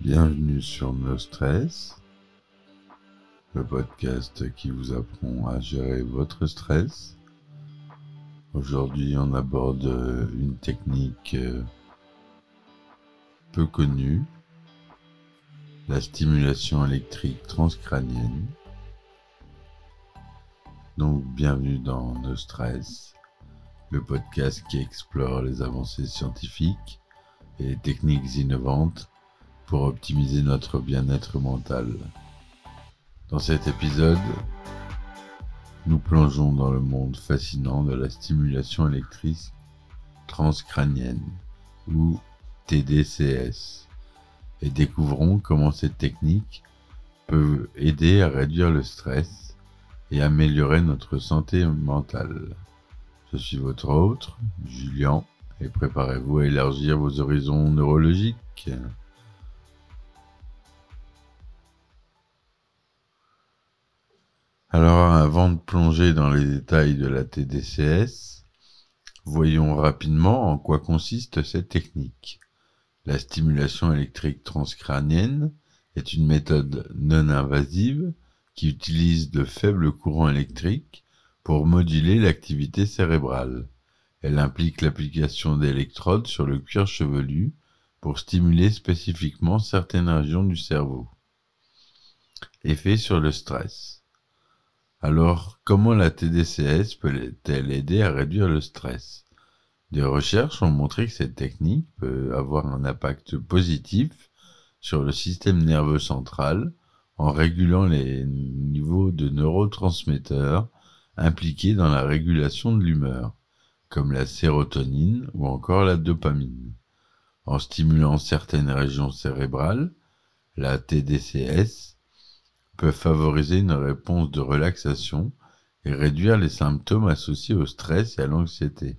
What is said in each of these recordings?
Bienvenue sur No Stress, le podcast qui vous apprend à gérer votre stress. Aujourd'hui, on aborde une technique euh, peu connue, la stimulation électrique transcrânienne. Donc, bienvenue dans No Stress, le podcast qui explore les avancées scientifiques et techniques innovantes pour optimiser notre bien-être mental. Dans cet épisode, nous plongeons dans le monde fascinant de la stimulation électrique transcrânienne, ou TDCS, et découvrons comment cette technique peut aider à réduire le stress et améliorer notre santé mentale. Je suis votre hôte, Julien, et préparez-vous à élargir vos horizons neurologiques. Alors avant de plonger dans les détails de la TDCS, voyons rapidement en quoi consiste cette technique. La stimulation électrique transcrânienne est une méthode non invasive qui utilise de faibles courants électriques pour moduler l'activité cérébrale. Elle implique l'application d'électrodes sur le cuir chevelu pour stimuler spécifiquement certaines régions du cerveau. Effet sur le stress. Alors, comment la TDCS peut-elle aider à réduire le stress? Des recherches ont montré que cette technique peut avoir un impact positif sur le système nerveux central en régulant les niveaux de neurotransmetteurs impliqués dans la régulation de l'humeur, comme la sérotonine ou encore la dopamine. En stimulant certaines régions cérébrales, la TDCS peuvent favoriser une réponse de relaxation et réduire les symptômes associés au stress et à l'anxiété.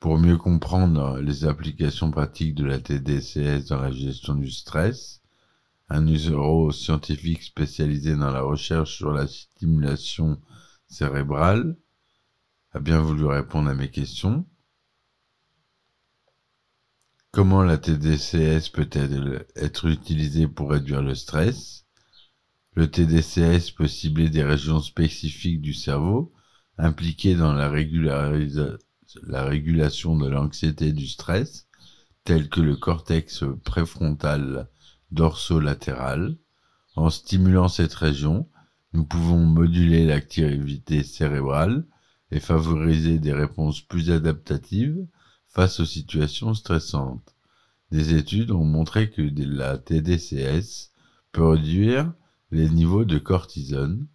Pour mieux comprendre les applications pratiques de la TDCS dans la gestion du stress, un neuroscientifique spécialisé dans la recherche sur la stimulation cérébrale a bien voulu répondre à mes questions. Comment la TDCS peut-elle être utilisée pour réduire le stress? Le TDCS peut cibler des régions spécifiques du cerveau impliquées dans la, la régulation de l'anxiété du stress, telles que le cortex préfrontal dorsolatéral. En stimulant cette région, nous pouvons moduler l'activité cérébrale et favoriser des réponses plus adaptatives face aux situations stressantes. Des études ont montré que la TDCS peut réduire les niveaux de cortisone,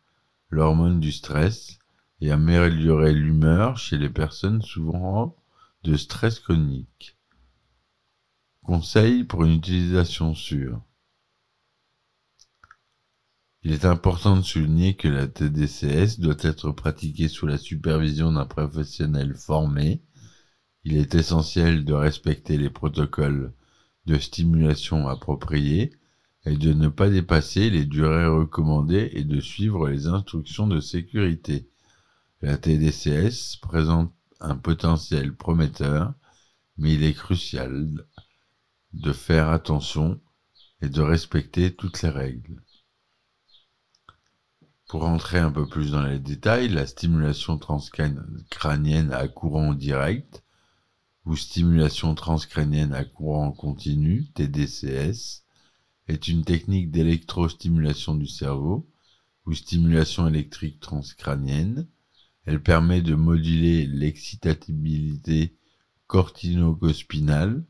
l'hormone du stress, et améliorer l'humeur chez les personnes souffrant de stress chronique. Conseil pour une utilisation sûre. Il est important de souligner que la TDCS doit être pratiquée sous la supervision d'un professionnel formé il est essentiel de respecter les protocoles de stimulation appropriés et de ne pas dépasser les durées recommandées et de suivre les instructions de sécurité. La TDCS présente un potentiel prometteur, mais il est crucial de faire attention et de respecter toutes les règles. Pour entrer un peu plus dans les détails, la stimulation transcrânienne à courant direct ou stimulation transcrânienne à courant continu, TDCS, est une technique d'électrostimulation du cerveau ou stimulation électrique transcrânienne. Elle permet de moduler l'excitabilité cortinocospinale,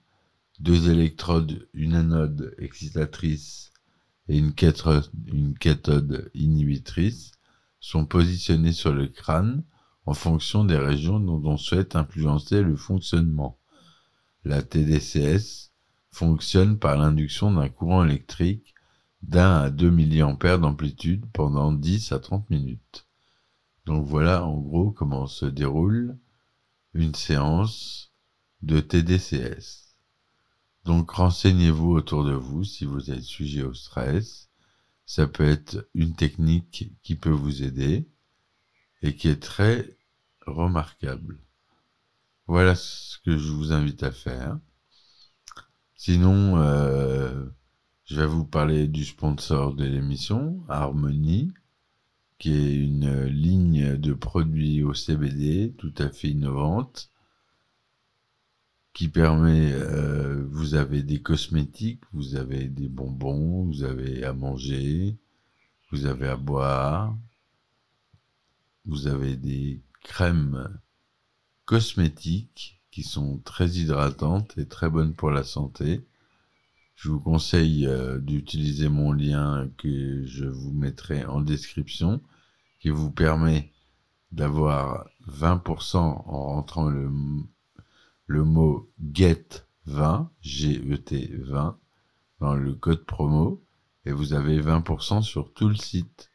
deux électrodes, une anode excitatrice et une cathode, inhibitrice sont positionnées sur le crâne en fonction des régions dont on souhaite influencer le fonctionnement. La TDCS fonctionne par l'induction d'un courant électrique d'un à 2 mA d'amplitude pendant 10 à 30 minutes. Donc voilà en gros comment se déroule une séance de TDCS. Donc renseignez-vous autour de vous si vous êtes sujet au stress. Ça peut être une technique qui peut vous aider et qui est très remarquable. Voilà ce que je vous invite à faire. Sinon, euh, je vais vous parler du sponsor de l'émission, Harmony, qui est une ligne de produits au CBD tout à fait innovante, qui permet, euh, vous avez des cosmétiques, vous avez des bonbons, vous avez à manger, vous avez à boire, vous avez des crèmes cosmétiques qui sont très hydratantes et très bonnes pour la santé. Je vous conseille euh, d'utiliser mon lien que je vous mettrai en description, qui vous permet d'avoir 20% en rentrant le, mot GET20, G-E-T 20, dans le code promo, et vous avez 20% sur tout le site.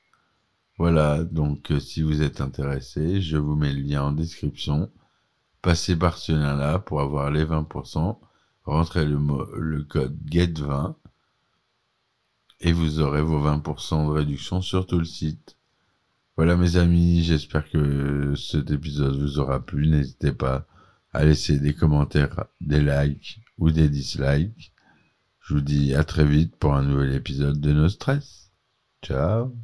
Voilà, donc euh, si vous êtes intéressé, je vous mets le lien en description. Passez par ce lien-là pour avoir les 20%. Rentrez le, le code GET20 et vous aurez vos 20% de réduction sur tout le site. Voilà mes amis, j'espère que cet épisode vous aura plu. N'hésitez pas à laisser des commentaires, des likes ou des dislikes. Je vous dis à très vite pour un nouvel épisode de No Stress. Ciao